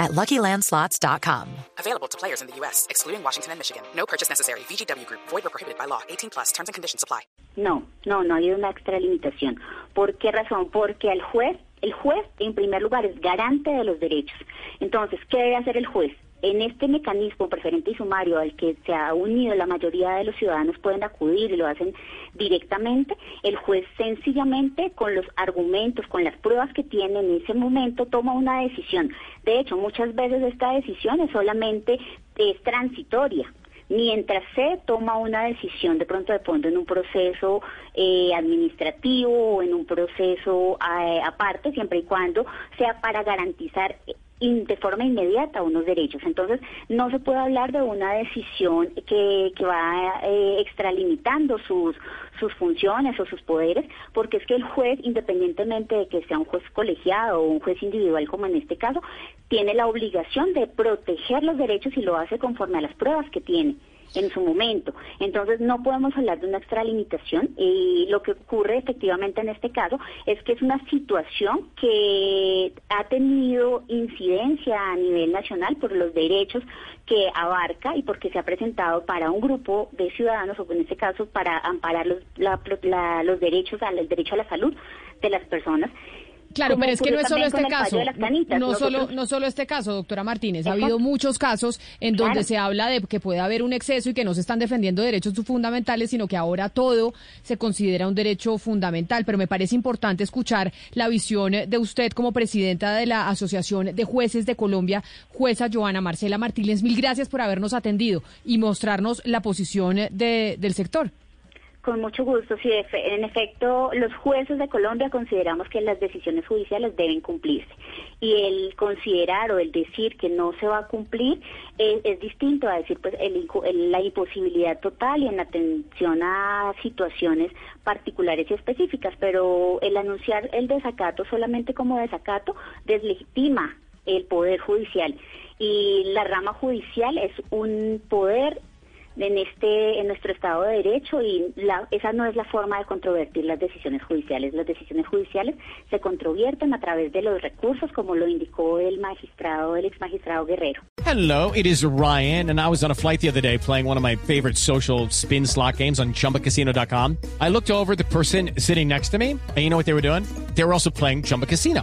at LuckyLandSlots.com. Available to players in the U.S., excluding Washington and Michigan. No purchase necessary. VGW Group. Void or prohibited by law. 18 plus. Terms and conditions apply. No, no, no hay una extralimitación. ¿Por qué razón? Porque el juez, el juez, en primer lugar, es garante de los derechos. Entonces, ¿qué debe hacer el juez? En este mecanismo preferente y sumario al que se ha unido la mayoría de los ciudadanos pueden acudir y lo hacen directamente, el juez sencillamente con los argumentos, con las pruebas que tiene en ese momento toma una decisión. De hecho, muchas veces esta decisión es solamente es transitoria mientras se toma una decisión de pronto de fondo en un proceso eh, administrativo o en un proceso eh, aparte, siempre y cuando sea para garantizar de forma inmediata unos derechos. Entonces, no se puede hablar de una decisión que, que va eh, extralimitando sus, sus funciones o sus poderes, porque es que el juez, independientemente de que sea un juez colegiado o un juez individual como en este caso, tiene la obligación de proteger los derechos y lo hace conforme a las pruebas que tiene en su momento. Entonces no podemos hablar de una extralimitación y lo que ocurre efectivamente en este caso es que es una situación que ha tenido incidencia a nivel nacional por los derechos que abarca y porque se ha presentado para un grupo de ciudadanos o en este caso para amparar los, los derechos al derecho a la salud de las personas Claro, pero es que no es solo este caso. No, solo, no solo este caso, doctora Martínez. Ha habido muchos casos en donde se habla de que puede haber un exceso y que no se están defendiendo derechos fundamentales, sino que ahora todo se considera un derecho fundamental. Pero me parece importante escuchar la visión de usted como presidenta de la Asociación de Jueces de Colombia, jueza Joana Marcela Martínez. Mil gracias por habernos atendido y mostrarnos la posición de, del sector. Con mucho gusto. Sí, en efecto, los jueces de Colombia consideramos que las decisiones judiciales deben cumplirse. Y el considerar o el decir que no se va a cumplir es, distinto a decir pues la imposibilidad total y en atención a situaciones particulares y específicas. Pero el anunciar el desacato solamente como desacato deslegitima el poder judicial. Y la rama judicial es un poder en este en nuestro Estado de Derecho y la, esa no es la forma de controvertir las decisiones judiciales. Las decisiones judiciales se controvierten a través de los recursos, como lo indicó el magistrado, el ex magistrado Guerrero. Hello, it is Ryan, and I was on a flight the other day playing one of my favorite social spin slot games on ChumbaCasino.com. I looked over the person sitting next to me, and you know what they were doing? They were also playing Chumba Casino.